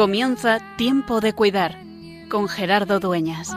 Comienza Tiempo de Cuidar con Gerardo Dueñas.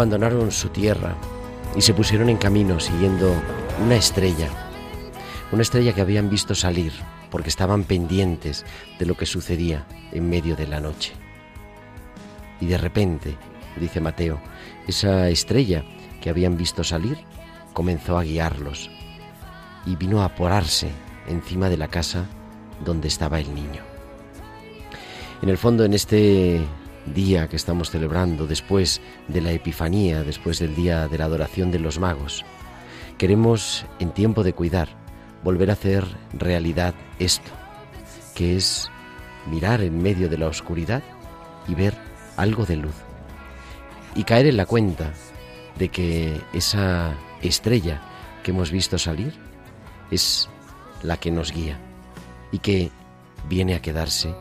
Abandonaron su tierra y se pusieron en camino siguiendo una estrella, una estrella que habían visto salir porque estaban pendientes de lo que sucedía en medio de la noche. Y de repente, dice Mateo, esa estrella que habían visto salir comenzó a guiarlos y vino a porarse encima de la casa donde estaba el niño. En el fondo, en este día que estamos celebrando después de la Epifanía, después del día de la adoración de los magos. Queremos, en tiempo de cuidar, volver a hacer realidad esto, que es mirar en medio de la oscuridad y ver algo de luz. Y caer en la cuenta de que esa estrella que hemos visto salir es la que nos guía y que viene a quedarse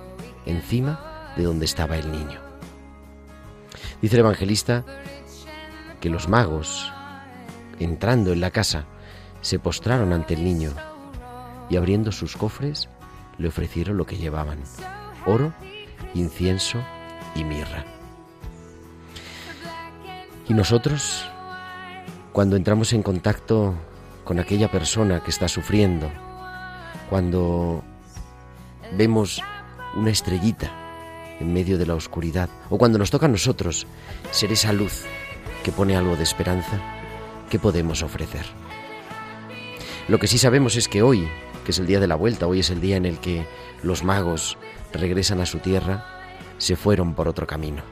encima de donde estaba el niño. Dice el evangelista que los magos, entrando en la casa, se postraron ante el niño y abriendo sus cofres le ofrecieron lo que llevaban, oro, incienso y mirra. Y nosotros, cuando entramos en contacto con aquella persona que está sufriendo, cuando vemos una estrellita en medio de la oscuridad, o cuando nos toca a nosotros ser esa luz que pone algo de esperanza, ¿qué podemos ofrecer? Lo que sí sabemos es que hoy, que es el día de la vuelta, hoy es el día en el que los magos regresan a su tierra, se fueron por otro camino.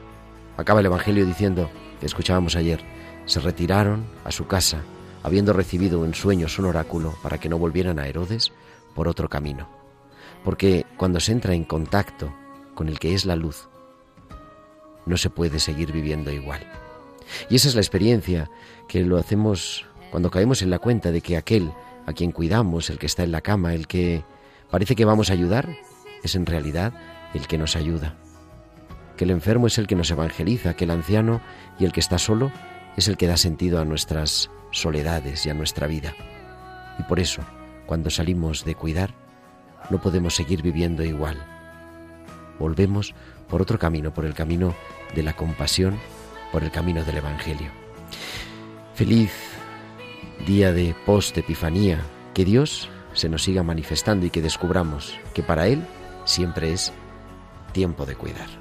Acaba el Evangelio diciendo, que escuchábamos ayer, se retiraron a su casa, habiendo recibido en sueños un oráculo para que no volvieran a Herodes por otro camino. Porque cuando se entra en contacto con el que es la luz, no se puede seguir viviendo igual. Y esa es la experiencia que lo hacemos cuando caemos en la cuenta de que aquel a quien cuidamos, el que está en la cama, el que parece que vamos a ayudar, es en realidad el que nos ayuda. Que el enfermo es el que nos evangeliza, que el anciano y el que está solo es el que da sentido a nuestras soledades y a nuestra vida. Y por eso, cuando salimos de cuidar, no podemos seguir viviendo igual volvemos por otro camino, por el camino de la compasión, por el camino del Evangelio. Feliz día de post-epifanía, que Dios se nos siga manifestando y que descubramos que para Él siempre es tiempo de cuidar.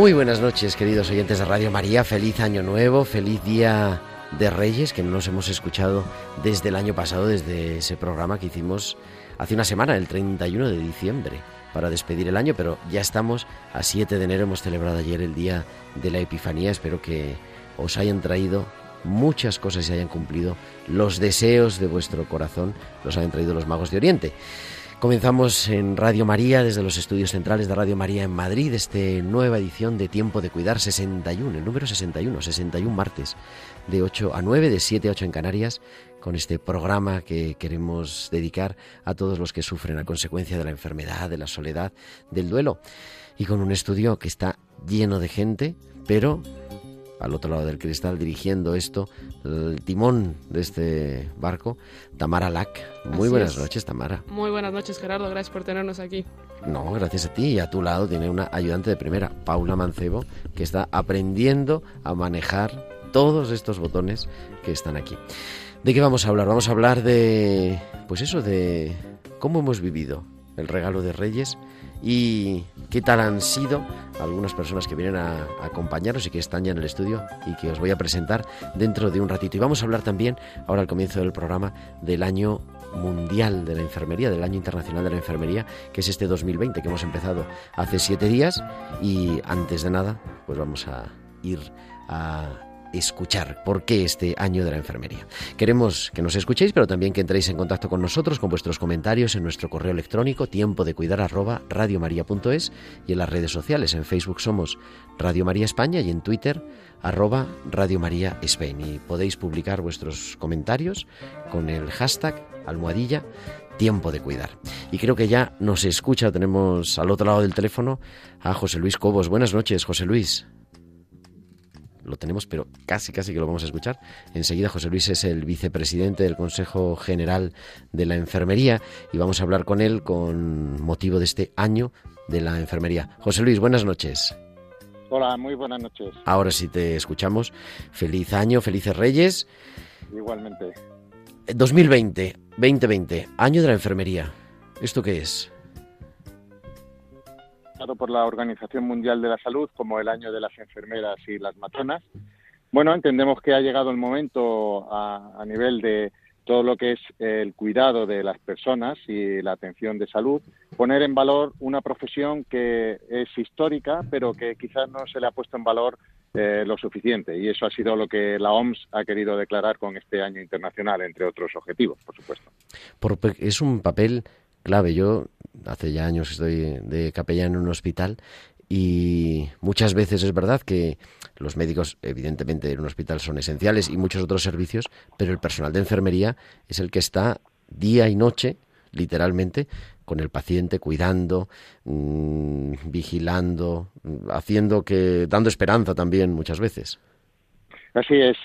Muy buenas noches, queridos oyentes de Radio María. Feliz año nuevo, feliz día de Reyes, que no nos hemos escuchado desde el año pasado, desde ese programa que hicimos hace una semana, el 31 de diciembre, para despedir el año, pero ya estamos a 7 de enero, hemos celebrado ayer el día de la Epifanía. Espero que os hayan traído muchas cosas y hayan cumplido los deseos de vuestro corazón, los hayan traído los magos de Oriente. Comenzamos en Radio María, desde los estudios centrales de Radio María en Madrid, este nueva edición de Tiempo de Cuidar 61, el número 61, 61 martes, de 8 a 9, de 7 a 8 en Canarias, con este programa que queremos dedicar a todos los que sufren a consecuencia de la enfermedad, de la soledad, del duelo, y con un estudio que está lleno de gente, pero al otro lado del cristal dirigiendo esto, el timón de este barco, Tamara Lack. Muy buenas noches, Tamara. Muy buenas noches, Gerardo. Gracias por tenernos aquí. No, gracias a ti. Y a tu lado tiene una ayudante de primera, Paula Mancebo, que está aprendiendo a manejar todos estos botones que están aquí. ¿De qué vamos a hablar? Vamos a hablar de, pues eso, de cómo hemos vivido el regalo de Reyes y qué tal han sido algunas personas que vienen a, acompañarnos y que están ya en el estudio y que os voy a presentar dentro de un ratito. Y vamos a hablar también, ahora al comienzo del programa, del año mundial de la enfermería, del año internacional de la enfermería, que es este 2020 que hemos empezado hace siete días. Y antes de nada, pues vamos a ir a escuchar por qué este año de la enfermería. Queremos que nos escuchéis, pero también que entréis en contacto con nosotros con vuestros comentarios en nuestro correo electrónico tiempo de cuidar arroba radiomaria.es y en las redes sociales. En Facebook somos Radio María España y en Twitter arroba Radio María Spain. Y podéis publicar vuestros comentarios con el hashtag almohadilla tiempo de cuidar. Y creo que ya nos escucha, tenemos al otro lado del teléfono a José Luis Cobos. Buenas noches, José Luis lo tenemos, pero casi, casi que lo vamos a escuchar. Enseguida José Luis es el vicepresidente del Consejo General de la Enfermería y vamos a hablar con él con motivo de este año de la enfermería. José Luis, buenas noches. Hola, muy buenas noches. Ahora sí te escuchamos. Feliz año, felices Reyes. Igualmente. 2020, 2020, año de la enfermería. ¿Esto qué es? Por la Organización Mundial de la Salud como el año de las enfermeras y las matronas. Bueno, entendemos que ha llegado el momento a, nivel de todo lo que es el cuidado de las personas y la atención de salud, poner en valor una profesión que es histórica, pero que quizás no se le ha puesto en valor eh, lo suficiente. Y eso ha sido lo que la OMS ha querido declarar con este año internacional, entre otros objetivos, por supuesto. es un papel clave. Yo hace ya años estoy de capellán en un hospital y muchas veces es verdad que los médicos, evidentemente, en un hospital son esenciales y muchos otros servicios, pero el personal de enfermería es el que está día y noche, literalmente, con el paciente, cuidando, mm, vigilando, haciendo que, dando esperanza también muchas veces. Así es,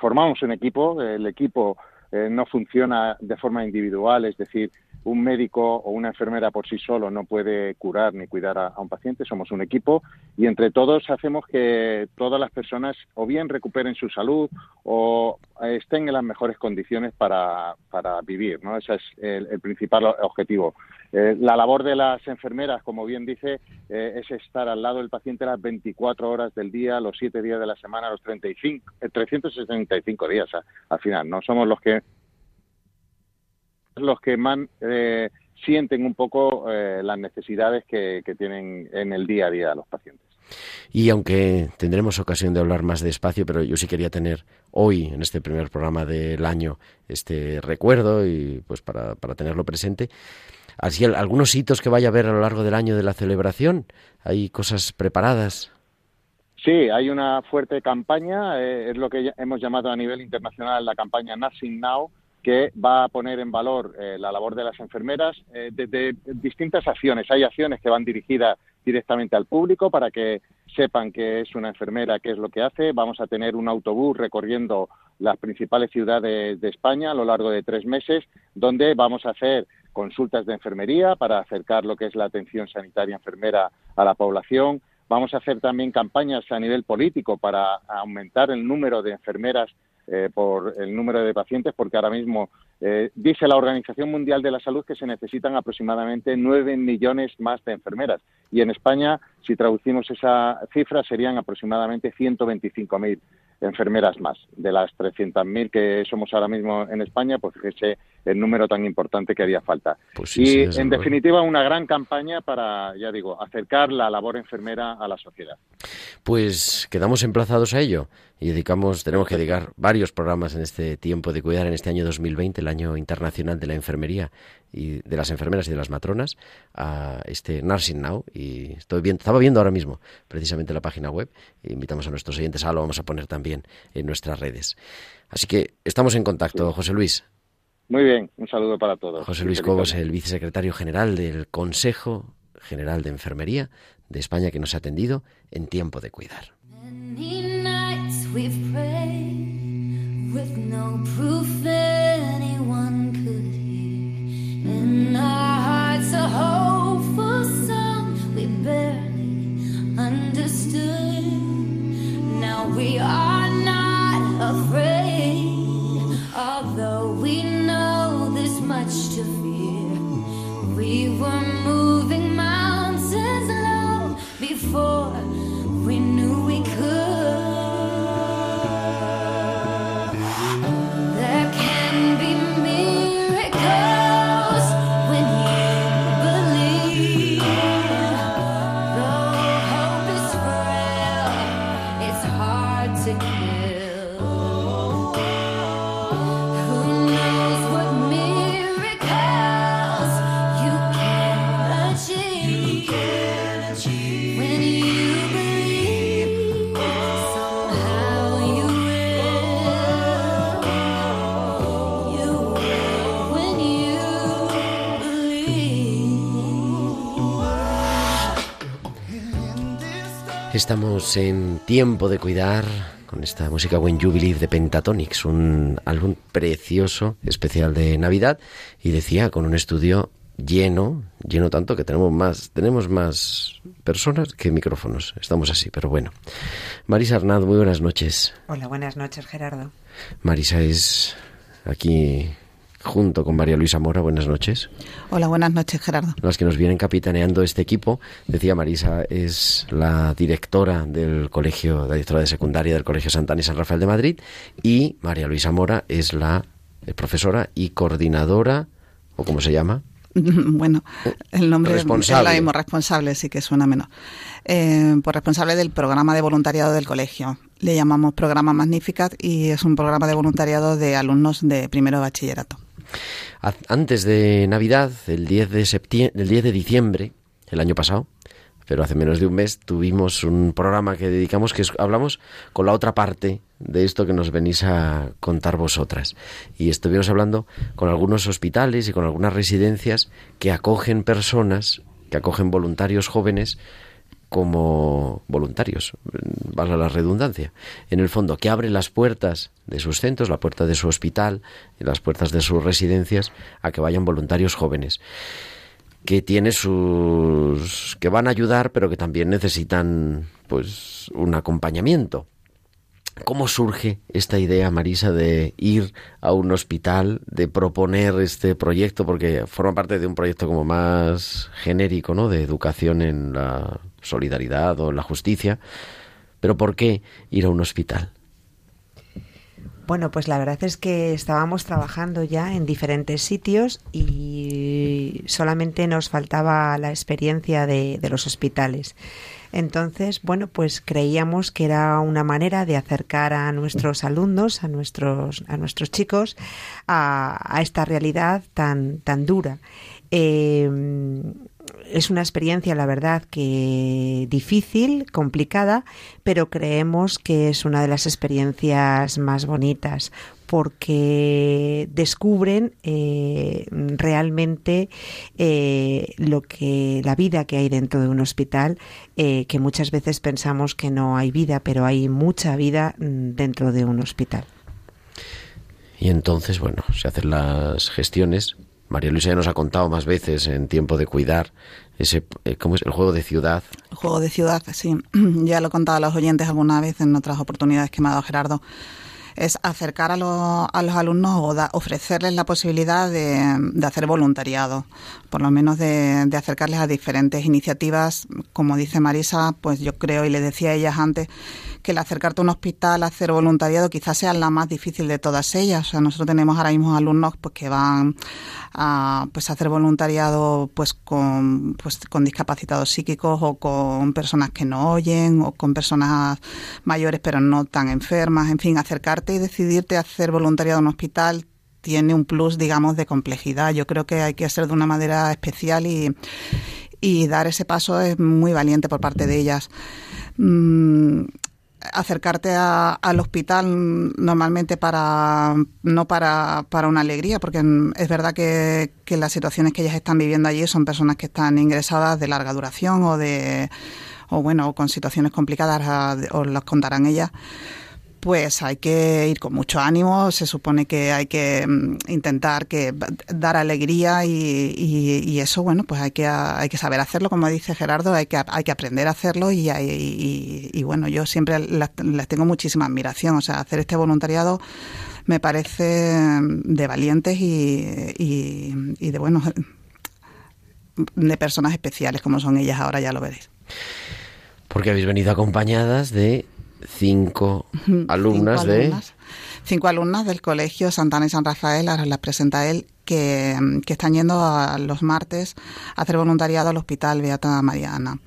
formamos un equipo, el equipo eh, no funciona de forma individual, es decir, un médico o una enfermera por sí solo no puede curar ni cuidar a, un paciente, somos un equipo y entre todos hacemos que todas las personas o bien recuperen su salud o estén en las mejores condiciones para, para vivir, ¿no? Ese es el, principal objetivo. Eh, la labor de las enfermeras, como bien dice, eh, es estar al lado del paciente las 24 horas del día, los 7 días de la semana, los 35, 365 días al final, ¿no? Somos los que los que más eh, sienten un poco eh, las necesidades que, tienen en el día a día los pacientes. Y aunque tendremos ocasión de hablar más despacio, pero yo sí quería tener hoy, en este primer programa del año, este recuerdo y pues para, para tenerlo presente. Así, algunos hitos que vaya a haber a lo largo del año de la celebración. ¿Hay cosas preparadas? Sí, hay una fuerte campaña, eh, es lo que hemos llamado a nivel internacional la campaña Nothing Now, que va a poner en valor eh, la labor de las enfermeras eh, de, distintas acciones. Hay acciones que van dirigidas directamente al público para que sepan que es una enfermera, qué es lo que hace. Vamos a tener un autobús recorriendo las principales ciudades de España a lo largo de tres meses, donde vamos a hacer consultas de enfermería para acercar lo que es la atención sanitaria enfermera a la población. Vamos a hacer también campañas a nivel político para aumentar el número de enfermeras eh, por el número de pacientes, porque ahora mismo eh, dice la Organización Mundial de la Salud que se necesitan aproximadamente nueve millones más de enfermeras. Y en España, si traducimos esa cifra, serían aproximadamente 125.000 enfermeras más. De las 300.000 que somos ahora mismo en España, pues ese el número tan importante que haría falta. Pues y, en definitiva, una gran campaña para, ya digo, acercar la labor enfermera a la sociedad. Pues quedamos emplazados a ello y dedicamos, tenemos que dedicar varios programas en este tiempo de cuidar en este año 2020, el año internacional de la enfermería y de las enfermeras y de las matronas, a este Nursing Now. Y estoy viendo, estaba viendo ahora mismo precisamente la página web. E invitamos a nuestros oyentes, ahora lo vamos a poner también en nuestras redes. Así que estamos en contacto, José Luis. Muy bien, un saludo para todos. José Luis Cobos, el vicesecretario general del Consejo General de Enfermería de España, que nos ha atendido en tiempo de cuidar. We've prayed with no proof Estamos en tiempo de cuidar con esta música When You Believe de Pentatonix, un álbum precioso, especial de Navidad, y decía con un estudio lleno, lleno tanto que tenemos más, tenemos más personas que micrófonos. Estamos así, pero bueno. Marisa Arnaz, muy buenas noches. Hola, buenas noches, Gerardo. Marisa es aquí junto con María Luisa Mora. Buenas noches. Hola, buenas noches, Gerardo. Las que nos vienen capitaneando este equipo, decía Marisa, es la directora del colegio, la directora de secundaria del Colegio Santana y San Rafael de Madrid, y María Luisa Mora es la eh, profesora y coordinadora, o cómo se llama, bueno, el nombre responsable. es mismo, responsable, sí que suena menos. Eh, por responsable del programa de voluntariado del colegio. Le llamamos programa Magnificat y es un programa de voluntariado de alumnos de primero bachillerato. Antes de Navidad, el 10 de, septiembre, el 10 de diciembre, el año pasado, pero hace menos de un mes, tuvimos un programa que dedicamos, que hablamos con la otra parte de esto que nos venís a contar vosotras. Y estuvimos hablando con algunos hospitales y con algunas residencias que acogen personas, que acogen voluntarios jóvenes como voluntarios, valga la redundancia. En el fondo, que abre las puertas de sus centros, la puerta de su hospital las puertas de sus residencias a que vayan voluntarios jóvenes que tiene sus que van a ayudar pero que también necesitan pues un acompañamiento ¿Cómo surge esta idea, Marisa, de ir a un hospital, de proponer este proyecto? Porque forma parte de un proyecto como más genérico, ¿no? De educación en la solidaridad o la justicia. Pero ¿por qué ir a un hospital? Bueno, pues la verdad es que estábamos trabajando ya en diferentes sitios y solamente nos faltaba la experiencia de, los hospitales. Entonces, bueno, pues creíamos que era una manera de acercar a nuestros alumnos, a nuestros, a nuestros chicos, a, esta realidad tan, tan dura. Em, es una experiencia, la verdad, que difícil, complicada, pero creemos que es una de las experiencias más bonitas porque descubren eh, realmente eh, lo que la vida que hay dentro de un hospital, eh, que muchas veces pensamos que no hay vida, pero hay mucha vida mm, dentro de un hospital. Y entonces, bueno, se hacen las gestiones. María Luisa ya nos ha contado más veces en tiempo de cuidar ese, ¿cómo es? El juego de ciudad. El juego de ciudad, sí. Ya lo he contado a los oyentes alguna vez en otras oportunidades que me ha dado Gerardo es acercar a, los, a los alumnos o ofrecerles la posibilidad de, de, hacer voluntariado, por lo menos de, de, acercarles a diferentes iniciativas. Como dice Marisa, pues yo creo, y le decía a ellas antes, que el acercarte a un hospital a hacer voluntariado quizás sea la más difícil de todas ellas. O sea, nosotros tenemos ahora mismo alumnos pues que van a pues hacer voluntariado pues con pues con discapacitados psíquicos o con personas que no oyen o con personas mayores pero no tan enfermas, en fin, acercarte y decidirte a hacer voluntariado en un hospital tiene un plus, digamos, de complejidad. Yo creo que hay que hacer de una manera especial y, y dar ese paso es muy valiente por parte de ellas. Acercarte al hospital normalmente para no para, para una alegría porque es verdad que, que, las situaciones que ellas están viviendo allí son personas que están ingresadas de larga duración o de o bueno con situaciones complicadas os las contarán ellas pues hay que ir con mucho ánimo, se supone que hay que mm, intentar que dar alegría y, eso, bueno, pues hay que, hay que saber hacerlo, como dice Gerardo, hay que, hay que aprender a hacerlo y, y bueno, yo siempre les tengo muchísima admiración, o sea, hacer este voluntariado me parece mm, de valientes y, y de, bueno, de personas especiales como son ellas ahora, ya lo veréis. Porque habéis venido acompañadas de cinco alumnas de... Cinco alumnas del Colegio Santana y San Rafael, ahora las presenta él, que, están yendo a los martes a hacer voluntariado al Hospital Beata Mariana.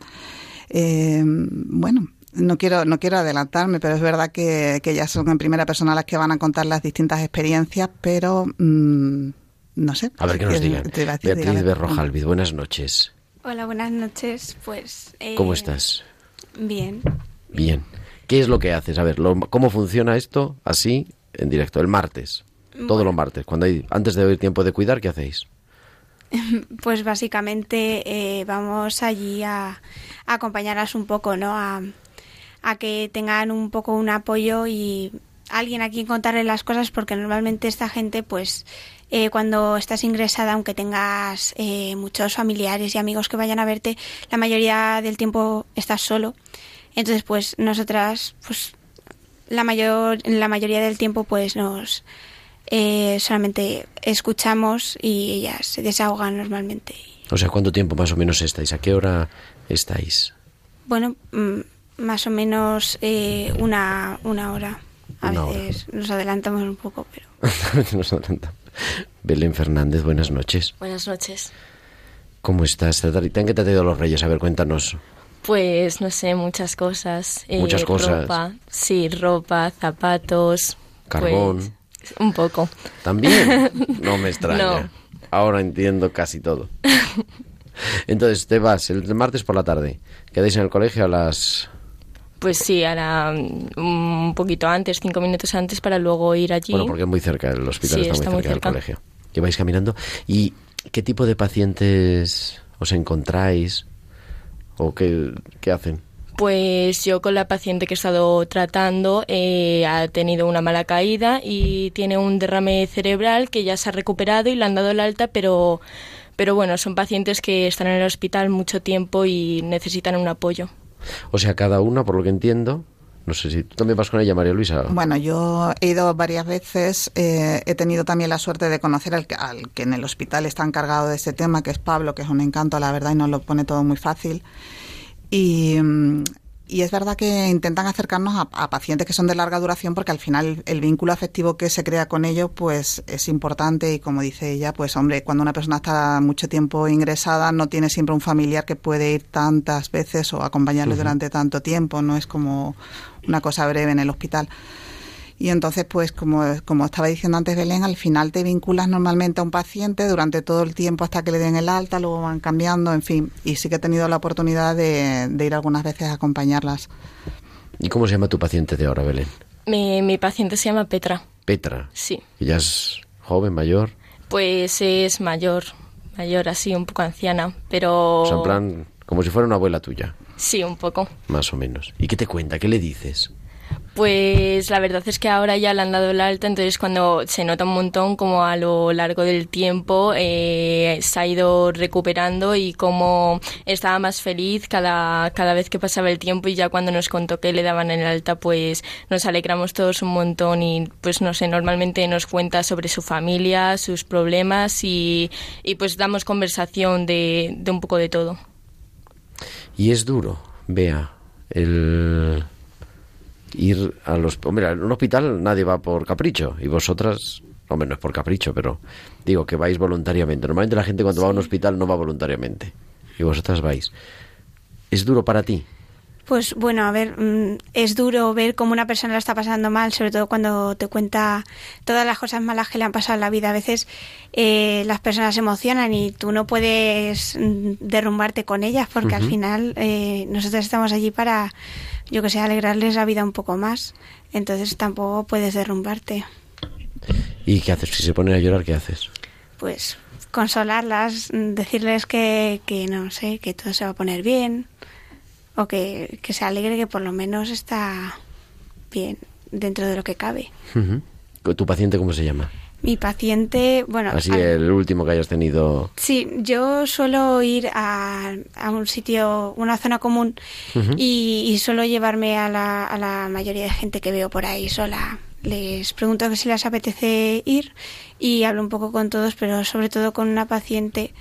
Eh, bueno, no quiero, no quiero adelantarme, pero es verdad que, que ya son en primera persona las que van a contar las distintas experiencias, pero mm, no sé. A ver qué nos digan. Beatriz Berrojalvid, buenas noches. Hola, buenas noches. Pues. ¿Cómo eh, estás? Bien. Bien. ¿Qué es lo que haces? A ver, ¿cómo funciona esto así en directo? El martes, todos los martes, cuando hay antes de haber tiempo de cuidar, ¿qué hacéis? Pues básicamente eh, vamos allí a, acompañarlas un poco, ¿no? A, que tengan un poco un apoyo y alguien a quien contarle las cosas, porque normalmente esta gente, pues, eh, cuando estás ingresada, aunque tengas eh, muchos familiares y amigos que vayan a verte, la mayoría del tiempo estás solo. Entonces, pues nosotras, pues la mayor, la mayoría del tiempo, pues nos eh, solamente escuchamos y ellas se desahogan normalmente. O sea, ¿cuánto tiempo más o menos estáis? ¿A qué hora estáis? Bueno, mm, más o menos eh, una, una hora. A veces nos adelantamos un poco, pero... nos adelantamos. Belén Fernández, buenas noches. Buenas noches. ¿Cómo estás? ¿Te han que te ha traído los reyes? A ver, cuéntanos. Pues no sé, muchas cosas. Eh, muchas cosas. Ropa, sí, ropa, zapatos. Carbón. Pues, un poco. ¿También? No me extraña. Ahora entiendo casi todo. Entonces, te vas el martes por la tarde. ¿Quedáis en el colegio a las...? Pues sí, ahora mm, un poquito antes, cinco minutos antes, para luego ir allí. Bueno, porque es muy cerca, el hospital está, muy, cerca del colegio. Que vais caminando. ¿Y qué tipo de pacientes os encontráis? ¿O qué, hacen? Pues yo con la paciente que he estado tratando eh, ha tenido una mala caída y tiene un derrame cerebral que ya se ha recuperado y le han dado el alta, pero, pero bueno, son pacientes que están en el hospital mucho tiempo y necesitan un apoyo. O sea, cada una, por lo que entiendo, no sé si tú también vas con ella, María Luisa. Bueno, yo he ido varias veces. Eh, he tenido también la suerte de conocer al que, al que en el hospital está encargado de este tema, que es Pablo, que es un encanto, la verdad, y nos lo pone todo muy fácil. Y, mm, y es verdad que intentan acercarnos a, pacientes que son de larga duración porque al final el, vínculo afectivo que se crea con ellos pues es importante y como dice ella, pues hombre, cuando una persona está mucho tiempo ingresada no tiene siempre un familiar que puede ir tantas veces o acompañarle durante tanto tiempo, no es como una cosa breve en el hospital. Y entonces, pues como, como estaba diciendo antes Belén, al final te vinculas normalmente a un paciente durante todo el tiempo hasta que le den el alta, luego van cambiando, en fin. Y sí que he tenido la oportunidad de, ir algunas veces a acompañarlas. ¿Y cómo se llama tu paciente de ahora, Belén? Mi, mi paciente se llama Petra. Petra. Sí. ¿Ella es joven, mayor? Pues es mayor, mayor, así, un poco anciana, pero... O sea, en plan, como si fuera una abuela tuya. Sí, un poco. Más o menos. ¿Y qué te cuenta? ¿Qué le dices? Pues la verdad es que ahora ya le han dado el alta, entonces cuando se nota un montón como a lo largo del tiempo eh, se ha ido recuperando y como estaba más feliz cada, cada vez que pasaba el tiempo y ya cuando nos contó que le daban el alta pues nos alegramos todos un montón y pues no sé, normalmente nos cuenta sobre su familia, sus problemas y, y pues damos conversación de, de un poco de todo. Y es duro, vea, el ir a los... Hombre, en un hospital nadie va por capricho y vosotras... Hombre, no es por capricho, pero digo que vais voluntariamente. Normalmente la gente cuando va a un hospital no va voluntariamente y vosotras vais. ¿Es duro para ti? Pues bueno, a ver, mm, es duro ver cómo una persona lo está pasando mal, sobre todo cuando te cuenta todas las cosas malas que le han pasado en la vida. A veces eh, las personas se emocionan y tú no puedes mm, derrumbarte con ellas porque al final eh, nosotros estamos allí para, yo que sé, alegrarles la vida un poco más. Entonces tampoco puedes derrumbarte. ¿Y qué haces? Si se ponen a llorar, ¿qué haces? Pues consolarlas, decirles que, que no sé, que todo se va a poner bien o que, que se alegre que por lo menos está bien dentro de lo que cabe. ¿Tu paciente cómo se llama? Mi paciente, bueno, Así al- el último que hayas tenido. sí, yo suelo ir a, a un sitio, una zona común y, y suelo llevarme a la, a la mayoría de gente que veo por ahí sola. Les pregunto que si les apetece ir y hablo un poco con todos, pero sobre todo con una paciente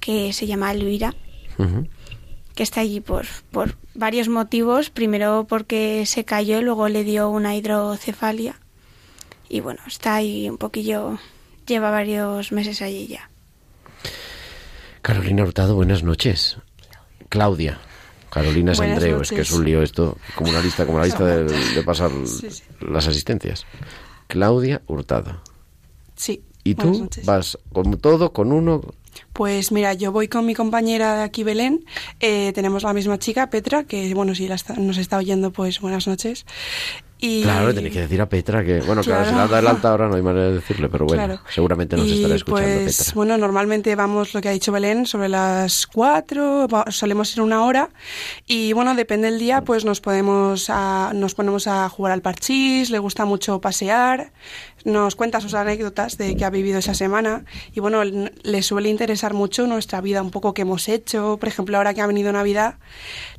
que se llama Elvira, Ujú. que está allí por, por varios motivos. Primero porque se cayó, luego le dio una hidrocefalia. Y bueno, está ahí un poquillo, lleva varios meses allí ya. Carolina Hurtado, buenas noches. Claudia. Carolina Buenas Sandreu, es que es noches. un lío esto, como una lista, como la lista de, de pasar Sí, sí. las asistencias. Claudia Hurtado. Sí. ¿Y tú noches. vas con todo, con uno? Pues mira, yo voy con mi compañera de aquí, Belén. Eh, tenemos la misma chica, Petra, que bueno, si la está- nos está oyendo, pues buenas noches. Y, Claro, tenéis que decir a Petra que, bueno, claro, si Claro. la da el alta ahora no hay manera de decirle, pero bueno, Claro. seguramente nos Y, estará escuchando pues, Petra. Bueno, normalmente vamos, lo que ha dicho Belén, sobre las cuatro, va- solemos ir una hora y bueno, depende del día, pues nos podemos a- nos ponemos a jugar al parchís, le gusta mucho pasear, nos cuenta sus anécdotas de que ha vivido esa semana y bueno, le suele interesar mucho nuestra vida, un poco que hemos hecho, por ejemplo, ahora que ha venido Navidad,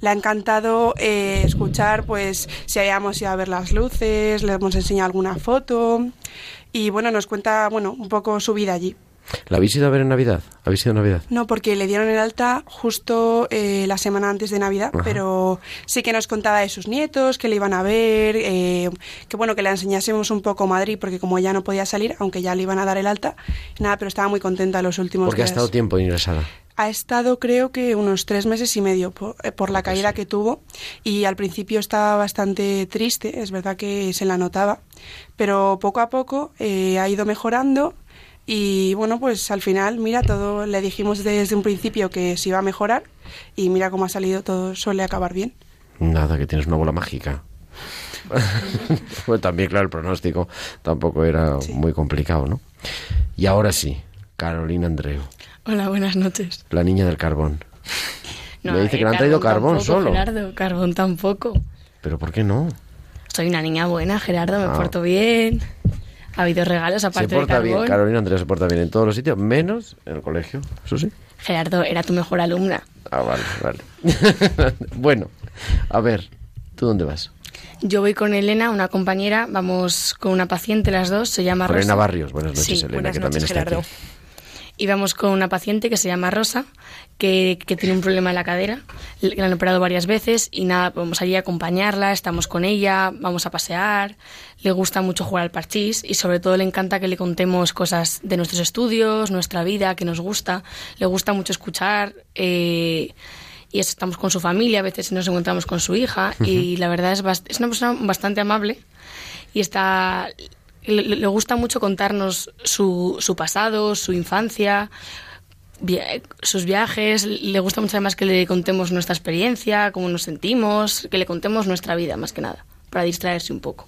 le ha encantado eh, escuchar pues si habíamos ido a ver las luces, le hemos enseñado alguna foto y bueno, nos cuenta bueno, un poco su vida allí. ¿La habéis ido a ver en Navidad? ¿Habéis ido en Navidad? No, porque le dieron el alta justo eh, la semana antes de Navidad, Ajá. pero sí que nos contaba de sus nietos, que le iban a ver, eh, que bueno, que le enseñásemos un poco Madrid, porque como ya no podía salir, aunque ya le iban a dar el alta, nada, pero estaba muy contenta los últimos Porque ha días. estado tiempo ingresada. Ha estado creo que unos tres meses y medio por, eh, por la caída que tuvo y al principio estaba bastante triste, es verdad que se la notaba, pero poco a poco eh, ha ido mejorando y bueno, pues al final, mira, todo le dijimos desde un principio que se iba a mejorar y mira cómo ha salido, todo suele acabar bien. Nada, que tienes una bola mágica. bueno, también, claro, el pronóstico tampoco era muy complicado, ¿no? Y ahora sí, Carolina Andreu, Hola, buenas noches. la niña del carbón. Me dice eh, que le han traído carbón tampoco, solo. Gerardo, carbón tampoco. ¿Pero por qué no? Soy una niña buena, Gerardo, me Ah. porto bien. Ha habido regalos Se aparte porta de bien. Carolina Andreu se porta bien en todos los sitios, menos en el colegio, eso sí. Gerardo, era tu mejor alumna. Ah, vale, vale. bueno, a ver, ¿tú dónde vas? Yo voy con Elena, una compañera, vamos con una paciente las dos, se llama. Elena Barrios, buenas noches, Sí, Elena, buenas que también noches, está Gerardo. aquí. Y vamos con una paciente que se llama Rosa, que, que tiene un problema en la cadera, le le han operado varias veces y nada, vamos allí a acompañarla, estamos con ella, vamos a pasear, le gusta mucho jugar al parchís y sobre todo le encanta que le contemos cosas de nuestros estudios, nuestra vida, que nos gusta, le gusta mucho escuchar eh, y eso, estamos con su familia, a veces nos encontramos con su hija y la verdad es, es una persona bastante amable y está le, le gusta mucho contarnos su, su pasado, su infancia, via- sus viajes. Le gusta mucho además que le contemos nuestra experiencia, cómo nos sentimos, que le contemos nuestra vida más que nada, para distraerse un poco.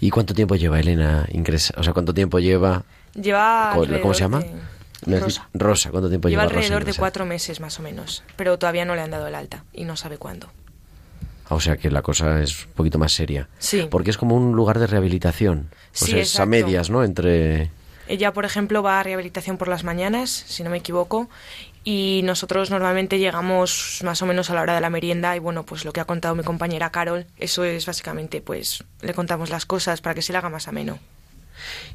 ¿Y cuánto tiempo lleva Elena ingresa? O sea, ¿cuánto tiempo lleva? Lleva ¿Cómo se llama? de- Rosa. Rosa, ¿cuánto tiempo Lleva lleva, Rosa alrededor de cuatro meses más o menos, pero todavía no le han dado el alta y no sabe cuándo. Ah, O sea que la cosa es un poquito más seria. Sí. Porque es como un lugar de rehabilitación. O Sí, sea, es a medias, ¿no? Entre... Ella, por ejemplo, va a rehabilitación por las mañanas, si no me equivoco, y nosotros normalmente llegamos más o menos a la hora de la merienda y bueno, pues lo que ha contado mi compañera Carol, eso es básicamente, pues le contamos las cosas para que se le haga más ameno.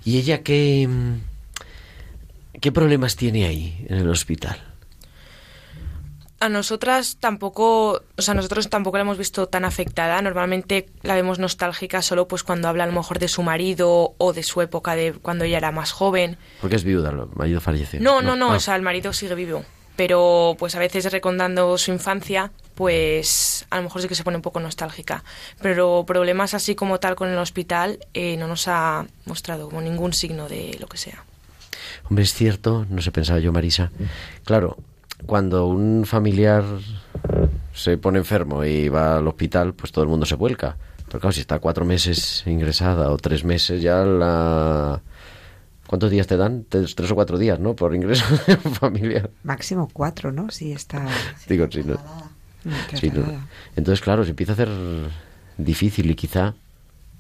¿Y ella qué, mm, qué problemas tiene ahí en el hospital? A nosotras tampoco, o sea, nosotros tampoco la hemos visto tan afectada. Normalmente la vemos nostálgica solo pues cuando habla a lo mejor de su marido o de su época de cuando ella era más joven. Porque es viuda, el marido falleció. No, no, no, Ah. o sea, el marido sigue vivo. Pero pues a veces recordando su infancia, pues a lo mejor sí que se pone un poco nostálgica. Pero problemas así como tal con el hospital eh, no nos ha mostrado como ningún signo de lo que sea. Hombre, es cierto, no sé, pensaba yo, Marisa. Claro, cuando un familiar se pone enfermo y va al hospital, pues todo el mundo se vuelca. Pero claro, si está cuatro meses ingresada o tres meses, ya la... ¿Cuántos días te dan? Tres, tres o cuatro días, ¿no? Por ingreso de familiar. Máximo cuatro, ¿no? Si está... Digo, sí, no. Mm, Sí, no. Entonces, claro, se empieza a hacer difícil y quizá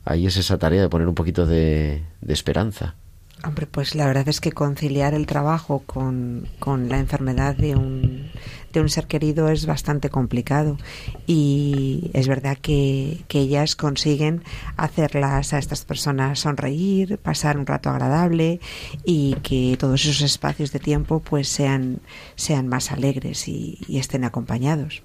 ahí es esa tarea de poner un poquito de, de esperanza. Hombre, pues la verdad es que conciliar el trabajo con, con la enfermedad de un, de un ser querido es bastante complicado y es verdad que, que ellas consiguen hacerlas a estas personas sonreír, pasar un rato agradable y que todos esos espacios de tiempo pues sean, sean más alegres y, estén acompañados.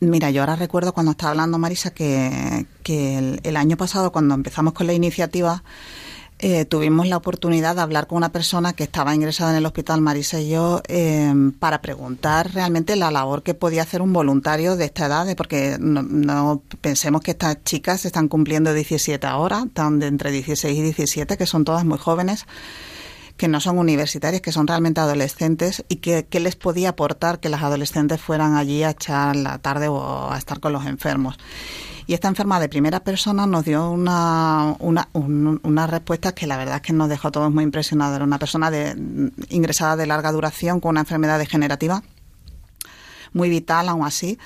Mira, yo ahora recuerdo cuando estaba hablando Marisa que, que el año pasado, cuando empezamos con la iniciativa, eh, tuvimos la oportunidad de hablar con una persona que estaba ingresada en el hospital, Marisa y yo, eh, para preguntar realmente la labor que podía hacer un voluntario de esta edad, porque no, no pensemos que estas chicas están cumpliendo 17 ahora, están de entre 16 y 17, que son todas muy jóvenes que no son universitarias, que son realmente adolescentes y que, les podía aportar que las adolescentes fueran allí a echar la tarde o a estar con los enfermos. Y esta enferma de primera persona nos dio una, una, un- unas respuestas que la verdad es que nos dejó a todos muy impresionados. Era una persona de, ingresada de larga duración con una enfermedad degenerativa muy vital aún así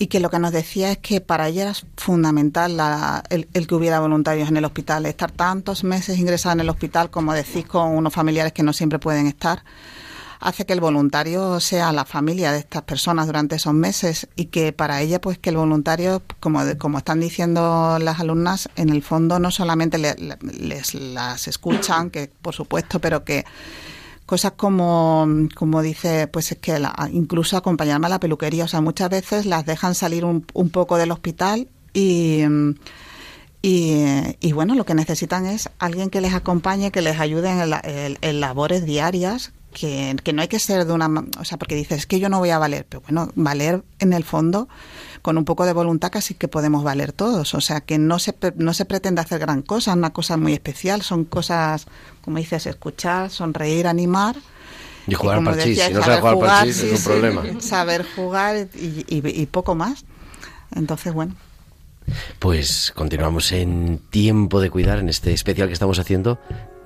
y que lo que nos decía es que para ella era fundamental la- el, que hubiera voluntarios en el hospital, estar tantos meses ingresada en el hospital, como decís, con unos familiares que no siempre pueden estar, hace que el voluntario sea la familia de estas personas durante esos meses y que para ella, pues que el voluntario, como, como están diciendo las alumnas, en el fondo no solamente le- le- les las escuchan, que por supuesto, pero que cosas como, como dice, pues es que la- incluso acompañarme a la peluquería, o sea, muchas veces las dejan salir un, un poco del hospital y, y, y, bueno, lo que necesitan es alguien que les acompañe, que les ayude en, la- en- en labores diarias, que, que no hay que ser de una, o sea, porque dices, es que yo no voy a valer, pero bueno, valer en el fondo, con un poco de voluntad casi que podemos valer todos, o sea, que no se, no se pretende hacer gran cosa, una cosa muy especial, son cosas, como dices, escuchar, sonreír, animar. Y jugar al parchís. decía, Si no saber sabes jugar al jugar, parchís, sí, es un sí, problema. Saber jugar y, y- y poco más. Entonces, bueno. Pues continuamos en Tiempo de Cuidar, en este especial que estamos haciendo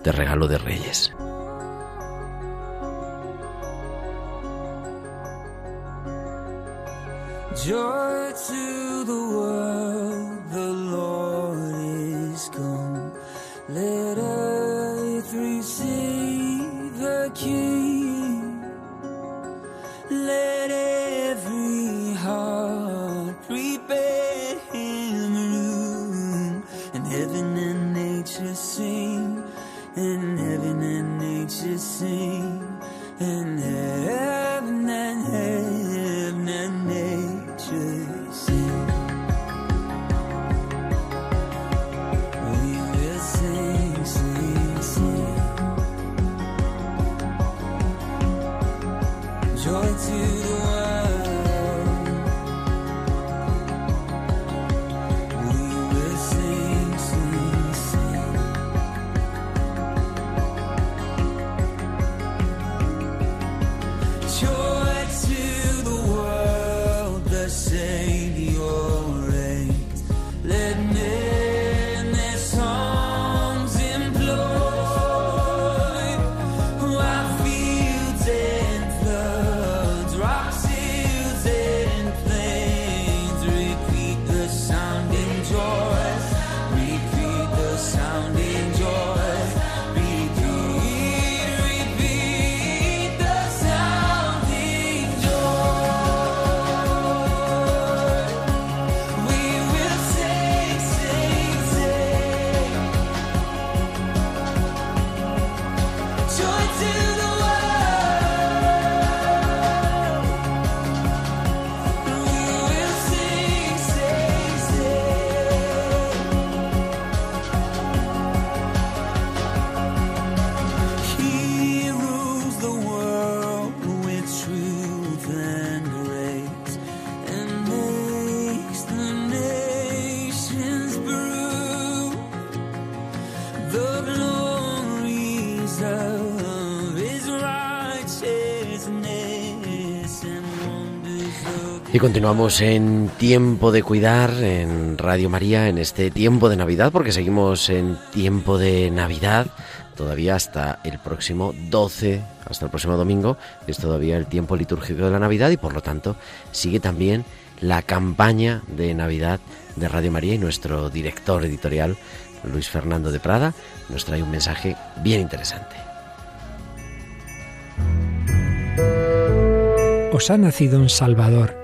de Regalo de Reyes. Joy to the world, the Lord is come. Let earth receive the King. Let every heart prepare him room. And heaven and nature sing, and heaven and nature sing, and heaven Y continuamos en Tiempo de Cuidar en Radio María, en este tiempo de Navidad, porque seguimos en tiempo de Navidad todavía hasta el próximo 12, hasta el próximo domingo, es todavía el tiempo litúrgico de la Navidad y por lo tanto sigue también la campaña de Navidad de Radio María y nuestro director editorial, Luis Fernando de Prada, nos trae un mensaje bien interesante. Os ha nacido un Salvador,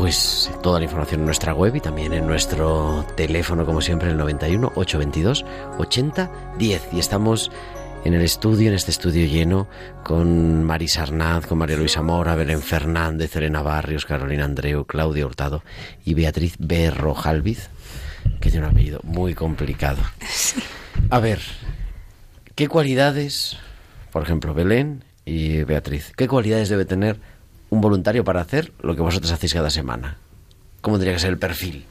Pues toda la información en nuestra web y también en nuestro teléfono, como siempre, el 91 822 80 10. Y estamos en el estudio, en este estudio lleno, con Marisa Arnaz, con María Luisa Mora, Belén Fernández, Elena Barrios, Carolina Andreu, Claudia Hurtado y Beatriz Berrojalviz, que tiene un apellido muy complicado. A ver, ¿qué cualidades, por ejemplo, Belén y Beatriz, qué cualidades debe tener un voluntario para hacer lo que vosotros hacéis cada semana? ¿Cómo tendría que ser el perfil?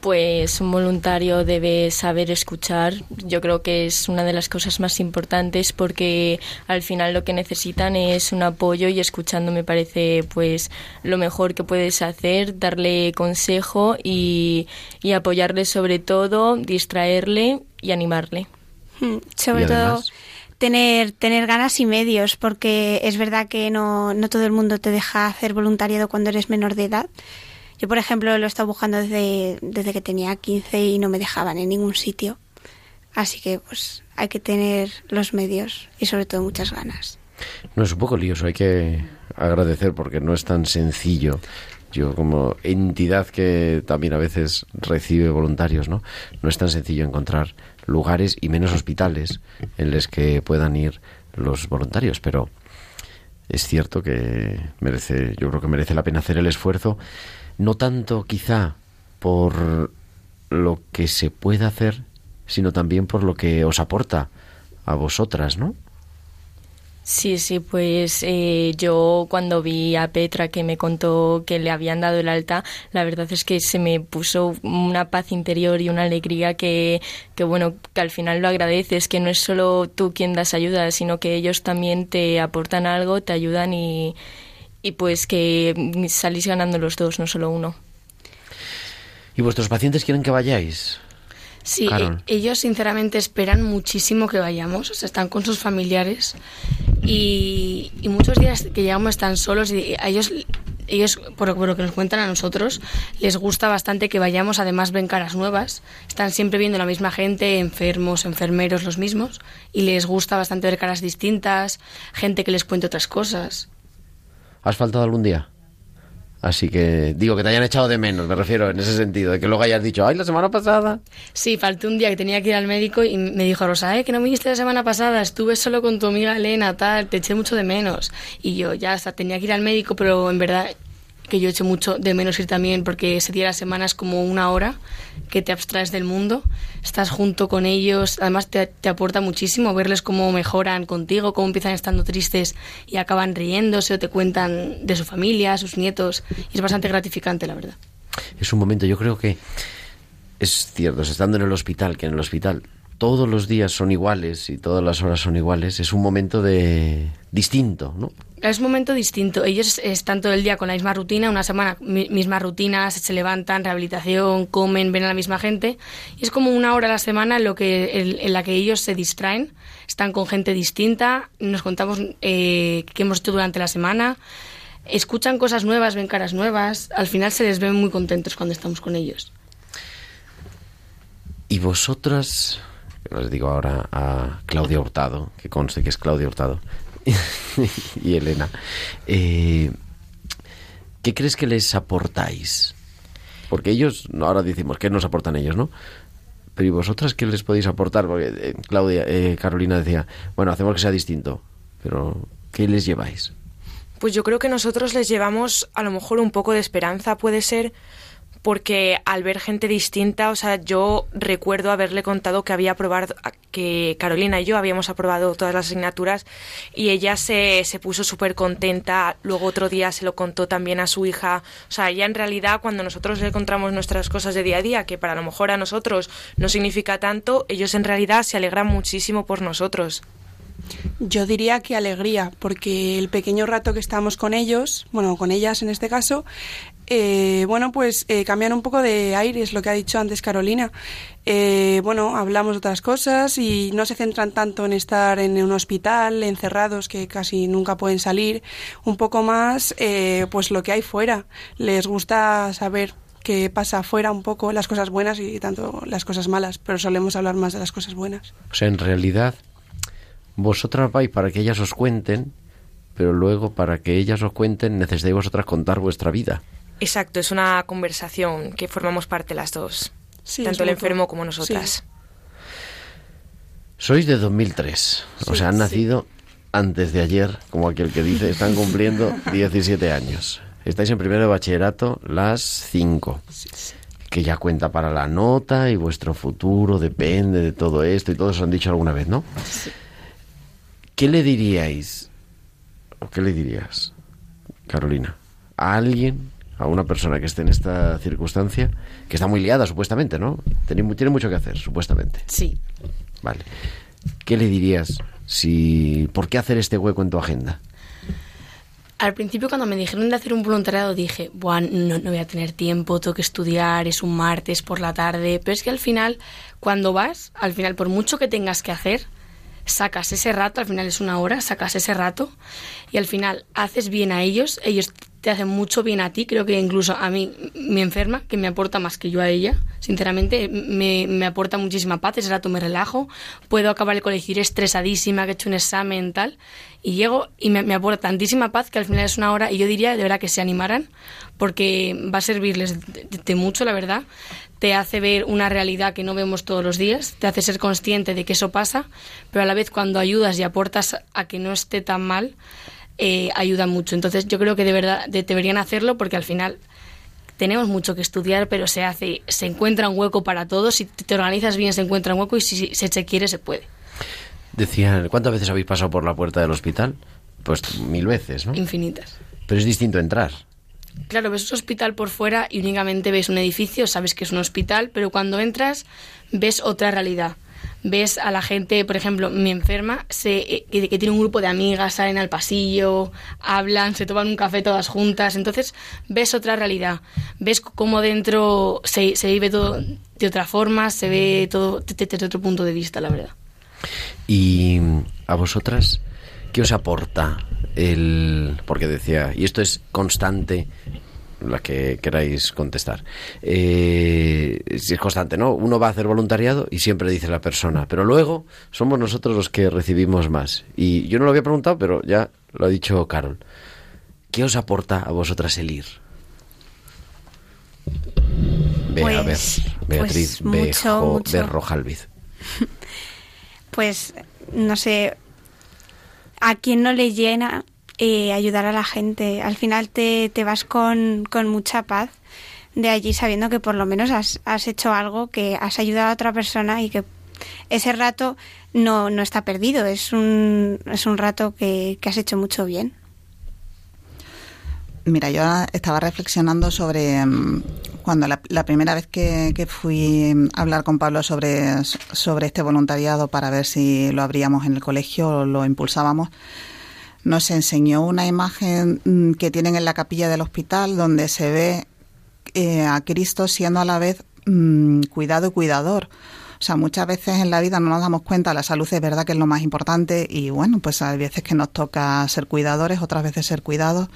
Pues un voluntario debe saber escuchar. Yo creo que es una de las cosas más importantes porque al final lo que necesitan es un apoyo y escuchando me parece pues lo mejor que puedes hacer, darle consejo y, y apoyarle sobre todo, distraerle y animarle. Mm, Sobre todo tener, tener ganas y medios, porque es verdad que no, no todo el mundo te deja hacer voluntariado cuando eres menor de edad. Yo, por ejemplo, lo he estado buscando desde, desde que tenía 15 y no me dejaban en ningún sitio. Así que, pues, hay que tener los medios y sobre todo muchas ganas. No es un poco lioso, hay que agradecer porque no es tan sencillo. Yo como entidad que también a veces recibe voluntarios, ¿no? No es tan sencillo encontrar lugares y menos hospitales en los que puedan ir los voluntarios, pero es cierto que merece, yo creo que merece la pena hacer el esfuerzo, no tanto quizá por lo que se puede hacer, sino también por lo que os aporta a vosotras, ¿no? Sí, sí, pues eh, yo cuando vi a Petra que me contó que le habían dado el alta, la verdad es que se me puso una paz interior y una alegría que, que bueno, que al final lo agradeces, que no es solo tú quien das ayuda, sino que ellos también te aportan algo, te ayudan y, y pues que salís ganando los dos, no solo uno. ¿Y vuestros pacientes quieren que vayáis? Sí, Carol. e- ellos sinceramente esperan muchísimo que vayamos, o sea, están con sus familiares y, y muchos días que llegamos están solos y a ellos, ellos por, lo- por lo que nos cuentan a nosotros, les gusta bastante que vayamos, además ven caras nuevas, están siempre viendo la misma gente, enfermos, enfermeros, los mismos, y les gusta bastante ver caras distintas, gente que les cuente otras cosas. ¿Has faltado algún día? Así que digo que te hayan echado de menos, me refiero en ese sentido, de que luego hayas dicho, ay, la semana pasada. Sí, falté un día que tenía que ir al médico y me dijo Rosa, eh, que no me la semana pasada, estuve solo con tu amiga Elena, tal, te eché mucho de menos. Y yo ya hasta tenía que ir al médico, pero en verdad que yo eché mucho de menos ir también porque ese día de la semana es como una hora que te abstraes del mundo, estás junto con ellos, además te, te aporta muchísimo verles cómo mejoran contigo, cómo empiezan estando tristes y acaban riéndose o te cuentan de su familia, sus nietos, y es bastante gratificante, la verdad. Es un momento, yo creo que es cierto, estando en el hospital, que en el hospital todos los días son iguales y todas las horas son iguales, es un momento de distinto, ¿no? Es un momento distinto. Ellos están todo el día con la misma rutina, una semana mi- mismas rutinas, se levantan, rehabilitación, comen, ven a la misma gente. Y es como una hora a la semana en, lo que, en la que ellos se distraen, están con gente distinta, nos contamos eh, qué hemos hecho durante la semana, escuchan cosas nuevas, ven caras nuevas, al final se les ven muy contentos cuando estamos con ellos. Y vosotras, les digo ahora a Claudia Hurtado, que conste que es Claudia Hurtado, y Elena, eh, ¿qué crees que les aportáis? Porque ellos, ahora decimos, ¿qué nos aportan ellos, no? Pero ¿y vosotras qué les podéis aportar? Porque eh, Claudia, eh, Carolina decía, bueno, hacemos que sea distinto, pero ¿qué les lleváis? Pues yo creo que nosotros les llevamos a lo mejor un poco de esperanza, puede ser, porque al ver gente distinta, o sea, yo recuerdo haberle contado que había aprobado, que Carolina y yo habíamos aprobado todas las asignaturas y ella se, se puso súper contenta. Luego otro día se lo contó también a su hija. O sea, ella en realidad cuando nosotros le contamos nuestras cosas de día a día, que para lo mejor a nosotros no significa tanto, ellos en realidad se alegran muchísimo por nosotros. Yo diría que alegría, porque el pequeño rato que estamos con ellos, bueno, con ellas en este caso, eh, bueno, pues eh, cambian un poco de aires, lo que ha dicho antes Carolina. Eh, bueno, hablamos de otras cosas y no se centran tanto en estar en un hospital, encerrados, que casi nunca pueden salir, un poco más, eh, pues lo que hay fuera. Les gusta saber qué pasa afuera un poco, las cosas buenas y tanto las cosas malas, pero solemos hablar más de las cosas buenas. O sea, en realidad, vosotras vais para que ellas os cuenten, pero luego para que ellas os cuenten necesitáis vosotras contar vuestra vida. Exacto, es una conversación que formamos parte las dos, Sí, tanto el enfermo como nosotras. Sois de 2003, o Sí, sea, han sí. nacido antes de ayer, como aquel que dice, están cumpliendo 17 años. Estáis en primero de bachillerato las 5, que ya cuenta para la nota y vuestro futuro depende de todo esto y todo eso han dicho alguna vez, ¿no? ¿Qué le diríais, o qué le dirías, Carolina, a alguien, a una persona que esté en esta circunstancia, que está muy liada supuestamente, ¿no? Tiene, tiene mucho que hacer, supuestamente. Sí. Vale. ¿Qué le dirías si por qué hacer este hueco en tu agenda? Al principio cuando me dijeron de hacer un voluntariado dije, Buah, no, no voy a tener tiempo, tengo que estudiar, es un martes por la tarde, pero es que al final, cuando vas, al final por mucho que tengas que hacer, sacas ese rato, al final es una hora, sacas ese rato y al final haces bien a ellos, ellos te hacen mucho bien a ti, creo que incluso a mí me enferma, que me aporta más que yo a ella, sinceramente, me, me aporta muchísima paz, ese rato me relajo, puedo acabar el colegio estresadísima, que he hecho un examen, tal, y llego y me, me aporta tantísima paz que al final es una hora y yo diría de verdad que se animaran porque va a servirles de mucho, la verdad. Te hace ver una realidad que no vemos todos los días, te hace ser consciente de que eso pasa, pero a la vez cuando ayudas y aportas a que no esté tan mal, eh, ayuda mucho. Entonces yo creo que de verdad de- deberían hacerlo porque al final tenemos mucho que estudiar, pero se hace, se encuentra un hueco para todos. Si te organizas bien, se encuentra un hueco y si se, se quiere, se puede. Decían, ¿cuántas veces habéis pasado por la puerta del hospital? Pues mil veces, ¿no? Infinitas. Pero es distinto entrar. Claro, ves un hospital por fuera y únicamente ves un edificio, sabes que es un hospital, pero cuando entras ves otra realidad. Ves a la gente, por ejemplo, mi enferma, se, eh, que, tiene un grupo de amigas, salen al pasillo, hablan, se toman un café todas juntas. Entonces ves otra realidad. Ves cómo dentro se, se vive todo de otra forma, se ve todo de- de- desde otro punto de vista, la verdad. Y a vosotras, ¿qué os aporta el...? Porque decía, y esto es constante, la que queráis contestar. Eh, si es constante, ¿no? Uno va a hacer voluntariado y siempre dice la persona, pero luego somos nosotros los que recibimos más. Y yo no lo había preguntado, pero ya lo ha dicho Carol. ¿Qué os aporta a vosotras el ir? Ve, a ver, Pues- Beatriz, pues mucho, mucho. Berrojalviz. Pues, no sé, a quién no le llena eh, ayudar a la gente. Al final te, te vas con, con mucha paz de allí sabiendo que por lo menos has, has hecho algo, que has ayudado a otra persona y que ese rato no, no está perdido. Es un, es un rato que, que has hecho mucho bien. Mira, yo estaba reflexionando sobre mm, cuando la, la primera vez que, que fui a hablar con Pablo sobre, sobre este voluntariado para ver si lo abríamos en el colegio o lo impulsábamos, nos enseñó una imagen mm, que tienen en la capilla del hospital donde se ve eh, a Cristo siendo a la vez mm, cuidado y cuidador. O sea, muchas veces en la vida no nos damos cuenta, la salud es verdad que es lo más importante y bueno, pues hay veces que nos toca ser cuidadores, otras veces ser cuidados.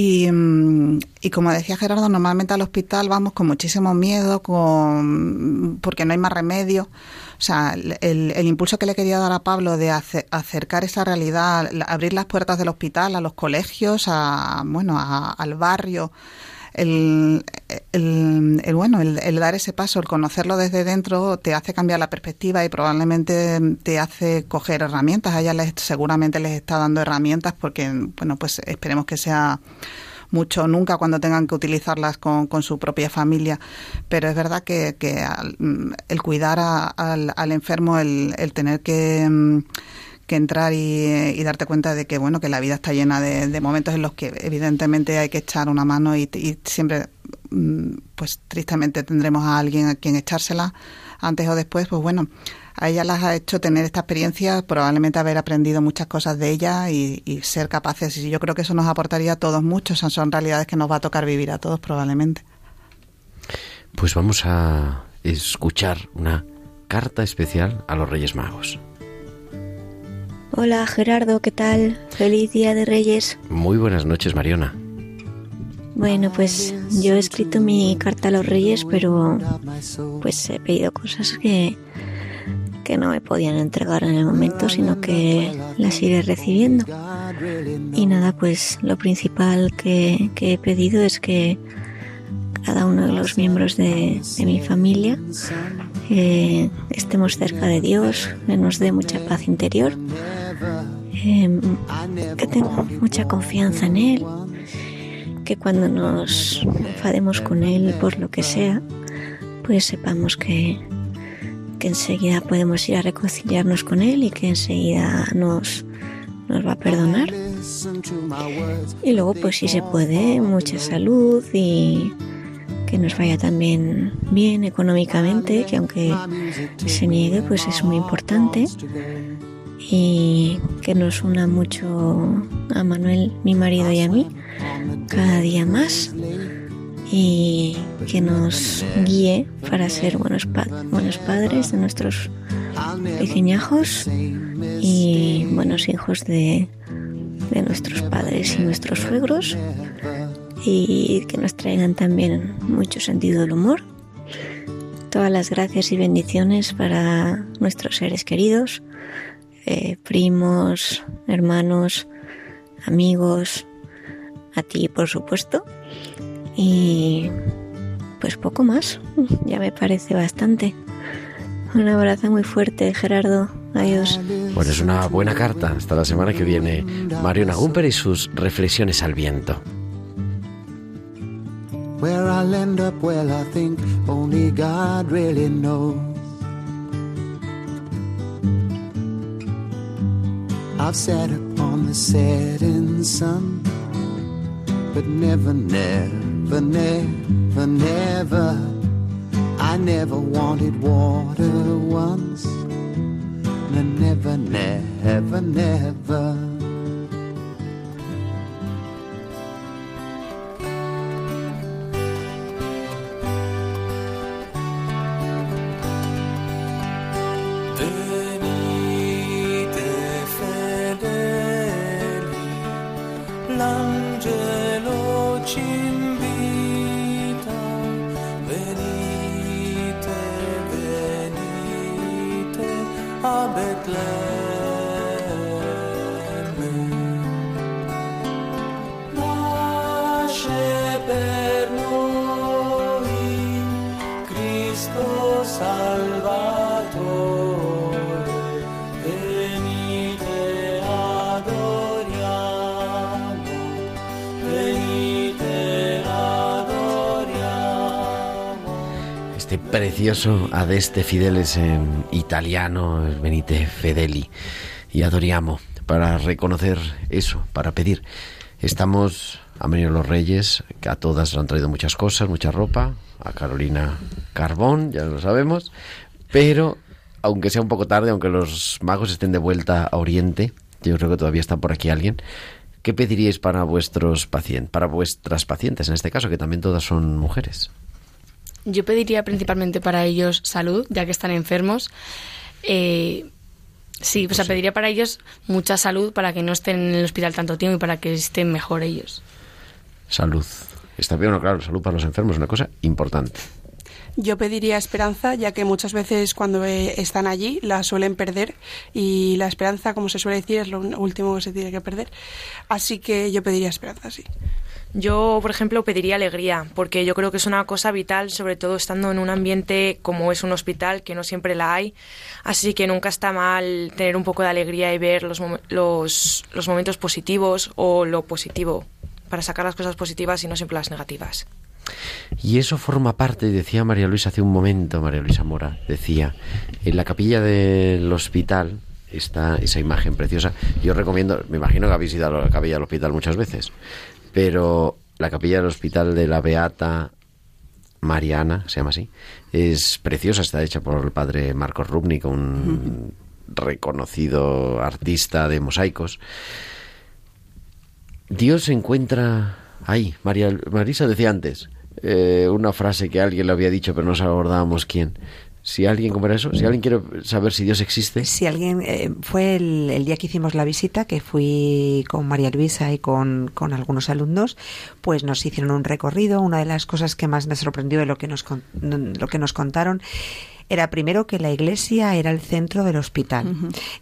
Y, mm, y como decía Gerardo, normalmente al hospital vamos con muchísimo miedo, con, porque no hay más remedio. O sea, el, impulso que le quería dar a Pablo de ace- acercar esa realidad, abrir las puertas del hospital a los colegios, a, bueno, a- al barrio, el, el- bueno, el, dar ese paso, el conocerlo desde dentro, te hace cambiar la perspectiva y probablemente te hace coger herramientas. A ella les, seguramente les está dando herramientas porque, bueno, pues esperemos que sea mucho nunca cuando tengan que utilizarlas con, con su propia familia. Pero es verdad que, que al- el cuidar al, al enfermo, el, el tener que, que entrar y, y darte cuenta de que bueno que la vida está llena de, momentos en los que evidentemente hay que echar una mano y, y siempre mm, pues tristemente tendremos a alguien a quien echársela antes o después pues bueno a ella las ha hecho tener esta experiencia probablemente haber aprendido muchas cosas de ella y, ser capaces y yo creo que eso nos aportaría a todos mucho son, son realidades que nos va a tocar vivir a todos probablemente Pues vamos a escuchar una carta especial a los Reyes Magos. Hola Gerardo, ¿qué tal? Feliz Día de Reyes. Muy buenas noches, Mariona. Bueno, pues yo he escrito mi carta a los Reyes, pero pues he pedido cosas que, que no me podían entregar en el momento, sino que las iré recibiendo. Y nada, pues lo principal que, que he pedido es que cada uno de los miembros de, de mi familia eh, estemos cerca de Dios, que nos dé mucha paz interior, eh, que tenga mucha confianza en Él, que cuando nos enfademos con Él por lo que sea, pues sepamos que, que enseguida podemos ir a reconciliarnos con Él y que enseguida nos, nos va a perdonar. Y luego, pues si se puede, mucha salud y que nos vaya también bien económicamente, que aunque se niegue, pues es muy importante. Y que nos una mucho a Manuel, mi marido y a mí, cada día más. Y que nos guíe para ser buenos, pa- buenos padres de nuestros pequeñajos y buenos hijos de, de nuestros padres y nuestros suegros y que nos traigan también mucho sentido del humor. Todas las gracias y bendiciones para nuestros seres queridos, eh, primos, hermanos, amigos, a ti por supuesto. Y pues poco más, ya me parece bastante. Un abrazo muy fuerte, Gerardo. Adiós. Bueno, es una buena carta. Hasta la semana que viene. Mariona Gumper y sus reflexiones al viento. Where I'll end up, well, I think only God really knows. I've sat upon the setting sun, but never, never, never, never. I never wanted water once. No, never, never, never. Este precioso Adeste Fideles en italiano, Benite Fedeli y Adoriamo, para reconocer eso, para pedir. Estamos, han venido los reyes, que a todas le han traído muchas cosas, mucha ropa, a Carolina Carbón, ya lo sabemos, pero aunque sea un poco tarde, aunque los magos estén de vuelta a Oriente, yo creo que todavía está por aquí alguien, ¿qué pediríais para vuestros pacientes, para vuestras pacientes en este caso, que también todas son mujeres? Yo pediría principalmente para ellos salud, ya que están enfermos. Eh, sí, o sea, pediría para ellos mucha salud para que no estén en el hospital tanto tiempo y para que estén mejor ellos. Salud. Está bien, bueno, claro, salud para los enfermos es una cosa importante. Yo pediría esperanza, ya que muchas veces cuando eh, están allí la suelen perder y la esperanza, como se suele decir, es lo último que se tiene que perder. Así que yo pediría esperanza, sí. Yo, por ejemplo, pediría alegría, porque yo creo que es una cosa vital, sobre todo estando en un ambiente como es un hospital, que no siempre la hay. Así que nunca está mal tener un poco de alegría y ver los, los, los momentos positivos o lo positivo, para sacar las cosas positivas y no siempre las negativas. Y eso forma parte, decía María Luisa hace un momento, María Luisa Mora, decía, en la capilla del hospital está esa imagen preciosa. Yo recomiendo, me imagino que habéis ido a la capilla del hospital muchas veces, pero la capilla del hospital de la Beata Mariana, se llama así, es preciosa, está hecha por el padre Marcos Rubnik, un reconocido artista de mosaicos. Dios se encuentra ahí. María Marisa decía antes eh, una frase que alguien le había dicho, pero no abordábamos quién. Si alguien, ¿cómo era eso? Si alguien quiere saber si Dios existe. Si alguien, eh, fue el, el día que hicimos la visita, que fui con María Luisa y con, con algunos alumnos, pues nos hicieron un recorrido. Una de las cosas que más me sorprendió de lo que nos, lo que nos contaron era primero que la iglesia era el centro del hospital.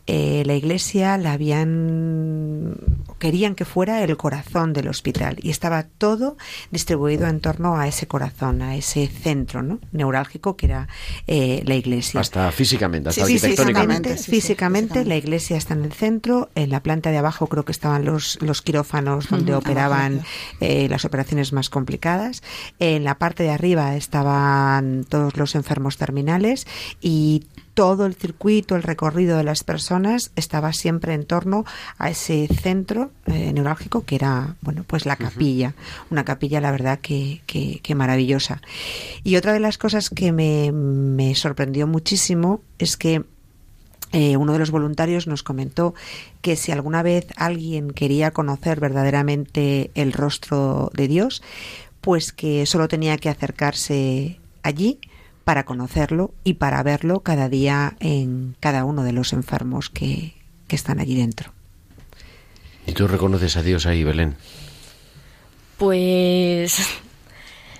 Eh, la iglesia la habían querían que fuera el corazón del hospital y estaba todo distribuido en torno a ese corazón, a ese centro ¿no? neurálgico que era eh, la iglesia. Hasta físicamente, hasta Sí, arquitectónicamente. físicamente, físicamente, la iglesia está en el centro, en la planta de abajo creo que estaban los, los quirófanos donde operaban eh, las operaciones más complicadas, en la parte de arriba estaban todos los enfermos terminales y todo el circuito, el recorrido de las personas estaba siempre en torno a ese centro eh, neurálgico que era, bueno, pues la capilla. Una capilla, la verdad, que, que, que maravillosa. Y otra de las cosas que me, me sorprendió muchísimo es que eh, uno de los voluntarios nos comentó que si alguna vez alguien quería conocer verdaderamente el rostro de Dios, pues que solo tenía que acercarse allí para conocerlo y para verlo cada día en cada uno de los enfermos que, que están allí dentro. ¿Y tú reconoces a Dios ahí, Belén? Pues,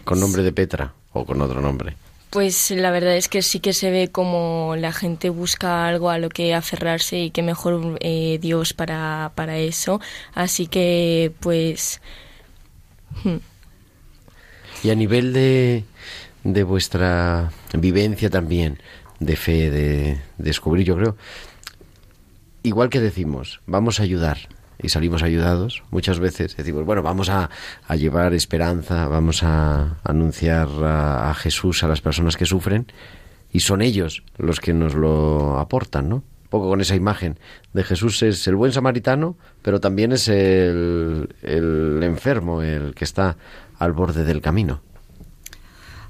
¿Con nombre de Petra o con otro nombre? pues la verdad es que sí que se ve como la gente busca algo a lo que aferrarse y que mejor eh, Dios para, para eso. Así que, pues... hmm. Y a nivel de, de vuestra vivencia también, de fe, de, descubrir, yo creo, igual que decimos, vamos a ayudar y salimos ayudados, muchas veces decimos, bueno, vamos a, a llevar esperanza, vamos a anunciar a, a Jesús a las personas que sufren y son ellos los que nos lo aportan, ¿no? Un poco con esa imagen de Jesús es el buen samaritano, pero también es el, el enfermo, el que está al borde del camino.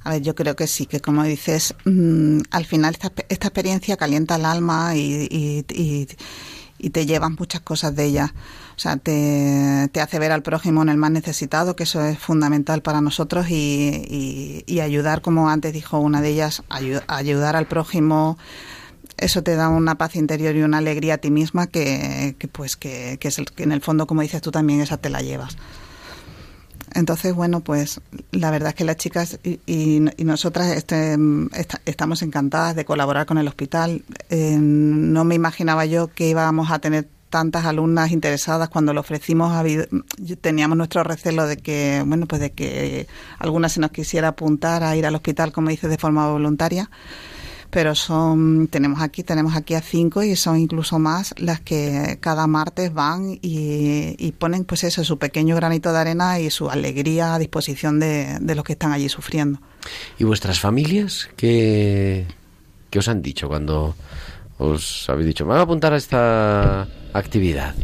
A ver, yo creo que sí, que como dices, mm, al final esta, experiencia calienta el alma y, y- y- y te llevas muchas cosas de ella. O sea, te, te hace ver al prójimo en el más necesitado, que eso es fundamental para nosotros, y, y- ayudar, como antes dijo una de ellas, ayu- ayudar al prójimo. Eso te da una paz interior y una alegría a ti misma que, que, pues que, que es el, que en el fondo, como dices tú también, esa te la llevas. Entonces, bueno, pues la verdad es que las chicas y, y- nosotras este, esta- estamos encantadas de colaborar con el hospital. Eh, no me imaginaba yo que íbamos a tener tantas alumnas interesadas cuando lo ofrecimos. teníamos nuestro recelo de que, bueno, pues de que alguna se nos quisiera apuntar a ir al hospital, como dices, de forma voluntaria pero son tenemos aquí tenemos aquí a cinco y son incluso más las que cada martes van y, y ponen pues eso su pequeño granito de arena y su alegría a disposición de, de los que están allí sufriendo ¿Y vuestras familias qué, qué os han dicho cuando os habéis dicho, me voy a apuntar a esta actividad?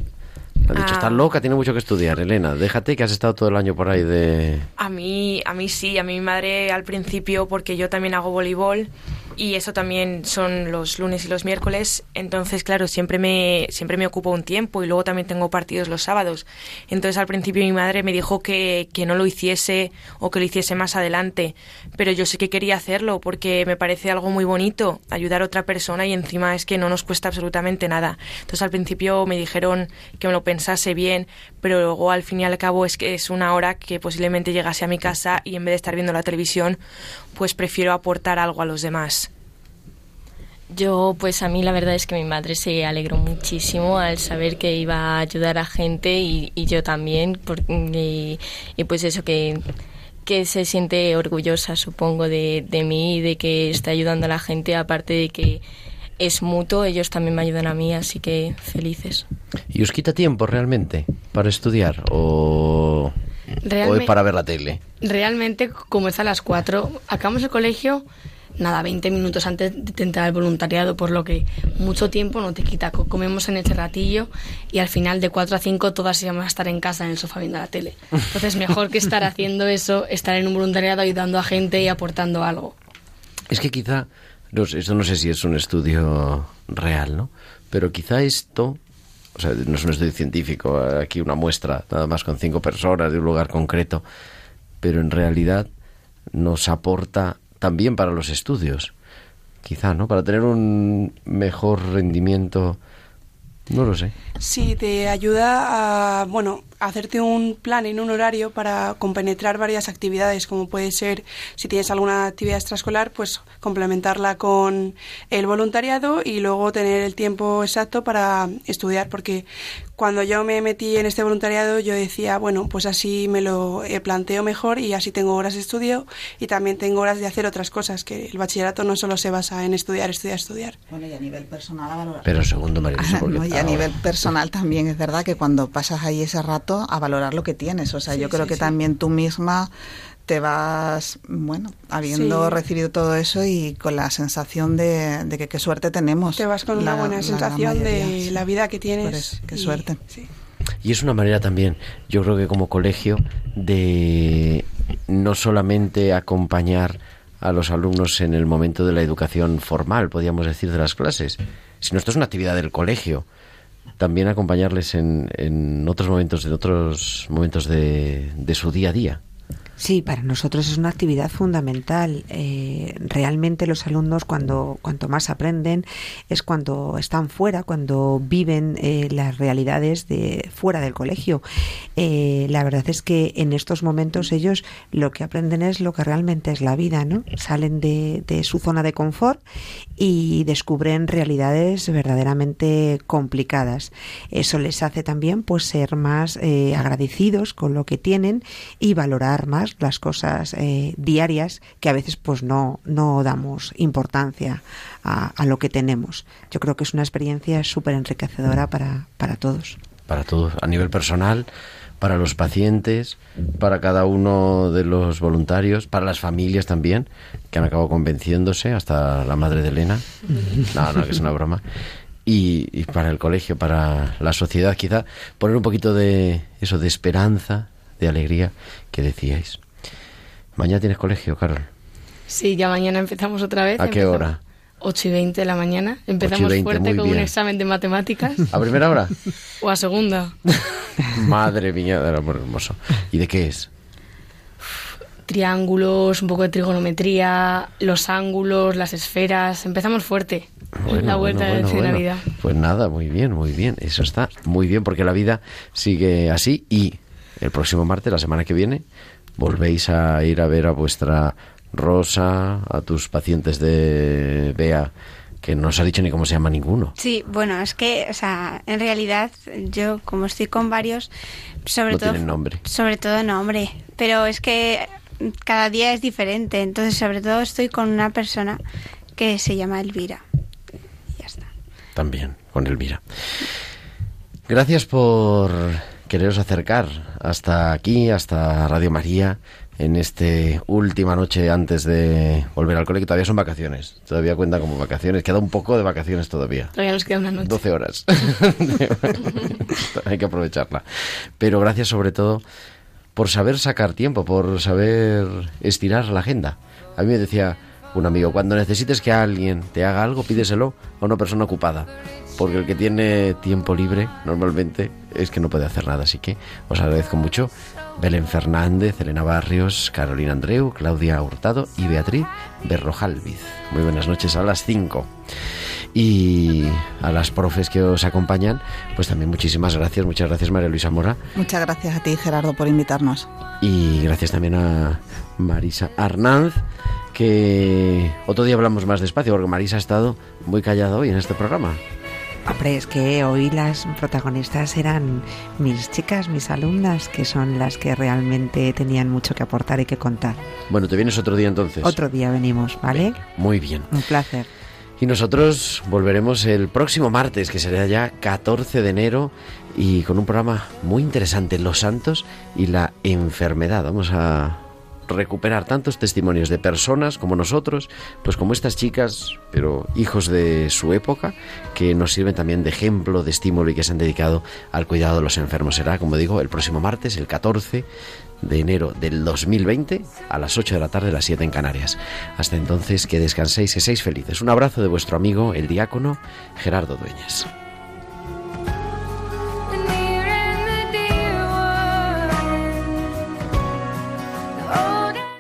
Han dicho, Ah. estás loca, tiene mucho que estudiar, Elena, déjate que has estado todo el año por ahí de... A mí, a mí sí, a mi madre al principio, porque yo también hago voleibol, y eso también son los lunes y los miércoles. Entonces, claro, siempre me, siempre me ocupo un tiempo y luego también tengo partidos los sábados. Entonces, al principio mi madre me dijo que, que no lo hiciese o que lo hiciese más adelante, pero yo sé que quería hacerlo porque me parece algo muy bonito ayudar a otra persona y encima es que no nos cuesta absolutamente nada. Entonces, al principio me dijeron que me lo pensase bien, pero luego al fin y al cabo es que es una hora que posiblemente llegase a mi casa y en vez de estar viendo la televisión, pues prefiero aportar algo a los demás. Yo, pues a mí la verdad es que mi madre se alegró muchísimo al saber que iba a ayudar a gente y, yo también, por- y, y pues eso que, que se siente orgullosa, supongo, de, de mí y de que está ayudando a la gente, aparte de que es mutuo, ellos también me ayudan a mí, así que felices. ¿Y os quita tiempo realmente para estudiar o, o para ver la tele? Realmente, como es a las 4, acabamos el colegio, nada, 20 minutos antes de entrar al voluntariado, por lo que mucho tiempo no te quita. Co- Comemos en ese ratillo y al final de 4 a 5 todas íbamos a estar en casa en el sofá viendo la tele. Entonces, mejor que estar haciendo eso, estar en un voluntariado ayudando a gente y aportando algo. Es que quizá, no sé, esto no sé si es un estudio real, ¿no? Pero quizá esto, o sea, no es un estudio científico, aquí una muestra, nada más con cinco personas de un lugar concreto, pero en realidad nos aporta también para los estudios, quizá, ¿no? Para tener un mejor rendimiento, no lo sé. Sí, te ayuda a, bueno, hacerte un plan en un horario para compenetrar varias actividades, como puede ser, si tienes alguna actividad extraescolar, pues complementarla con el voluntariado y luego tener el tiempo exacto para estudiar, porque cuando yo me metí en este voluntariado yo decía, bueno, pues así me lo eh, planteo mejor y así tengo horas de estudio y también tengo horas de hacer otras cosas, que el bachillerato no solo se basa en estudiar, estudiar, estudiar. Bueno, y a nivel personal a valorar. Pero segundo, María No, y a nivel personal también es verdad que cuando pasas ahí ese rato a valorar lo que tienes. O sea, Sí, yo creo sí, que sí. también tú misma te vas, bueno, habiendo Sí. recibido todo eso y con la sensación de, de que qué suerte tenemos. Te vas con la- una buena la sensación mayoría, de sí. la vida que tienes. Por eso, qué y- suerte. sí. Y es una manera también, yo creo que como colegio, de no solamente acompañar a los alumnos en el momento de la educación formal, podríamos decir, de las clases, sino esto es una actividad del colegio. También acompañarles en, en otros momentos, en otros momentos de, de su día a día. Sí, para nosotros es una actividad fundamental. Eh, realmente los alumnos cuando cuanto más aprenden es cuando están fuera, cuando viven eh, las realidades de fuera del colegio. Eh, la verdad es que en estos momentos ellos lo que aprenden es lo que realmente es la vida, ¿no? Salen de, de su zona de confort y descubren realidades verdaderamente complicadas. Eso les hace también pues ser más eh, agradecidos con lo que tienen y valorar más las cosas eh, diarias que a veces pues no, no damos importancia a, a lo que tenemos. Yo creo que es una experiencia súper enriquecedora para, para todos. Para todos, a nivel personal, para los pacientes, para cada uno de los voluntarios, para las familias también, que han acabado convenciéndose, hasta la madre de Elena. No, no, que es una broma. Y, y para el colegio, para la sociedad, quizá poner un poquito de eso, de esperanza, de alegría, que decíais. Mañana tienes colegio, Carol. Sí, ya mañana empezamos otra vez. ¿A qué empezamos hora? 8 y 20 de la mañana. Empezamos 8 y 20, fuerte con un bien. examen de matemáticas. ¿A primera hora? o a segunda. Madre mía, del amor hermoso. ¿Y de qué es? Triángulos, un poco de trigonometría, los ángulos, las esferas. Empezamos fuerte. Bueno, la vuelta bueno, de bueno, bueno. Navidad. Pues nada, muy bien, muy bien. Eso está muy bien porque la vida sigue así y el próximo martes, la semana que viene, volvéis a ir a ver a vuestra Rosa, a tus pacientes de BEA, que no os ha dicho ni cómo se llama ninguno. Sí, bueno, es que, o sea, en realidad yo como estoy con varios, sobre No todo tienen nombre. sobre todo nombre, pero es que cada día es diferente, entonces sobre todo estoy con una persona que se llama Elvira. También, con Elvira. Gracias por quereros acercar hasta aquí, hasta Radio María, en esta última noche antes de volver al cole, que todavía son vacaciones. Todavía cuenta como vacaciones. Queda un poco de vacaciones todavía. Todavía nos queda una noche. 12 horas. Hay que aprovecharla. Pero gracias sobre todo por saber sacar tiempo, por saber estirar la agenda. A mí me decía un amigo. Cuando necesites que alguien te haga algo, pídeselo a una persona ocupada. Porque el que tiene tiempo libre normalmente es que no puede hacer nada. Así que os agradezco mucho. Belén Fernández, Elena Barrios, Carolina Andreu, Claudia Hurtado y Beatriz Berrojalviz. Muy buenas noches a las 5. Y a las profes que os acompañan, pues también muchísimas gracias. Muchas gracias María Luisa Mora. Muchas gracias a ti, Gerardo, por invitarnos. Y gracias también a Marisa Arnanz, que otro día hablamos más despacio, porque Marisa ha estado muy callada hoy en este programa. Hombre, es que hoy las protagonistas eran mis chicas, mis alumnas, que son las que realmente tenían mucho que aportar y que contar. Bueno, ¿te vienes otro día entonces? Otro día venimos, ¿vale? Muy bien. Un placer. Y nosotros volveremos el próximo martes, que será ya 14 de enero, y con un programa muy interesante, Los Santos y la enfermedad. Vamos a recuperar tantos testimonios de personas como nosotros, pues como estas chicas, pero hijos de su época, que nos sirven también de ejemplo, de estímulo y que se han dedicado al cuidado de los enfermos. Será, como digo, el próximo martes, el 14 de enero del 2020, a las 8 de la tarde, a las 7 en Canarias. Hasta entonces, que descanséis, que seáis felices. Un abrazo de vuestro amigo, el diácono Gerardo Dueñas.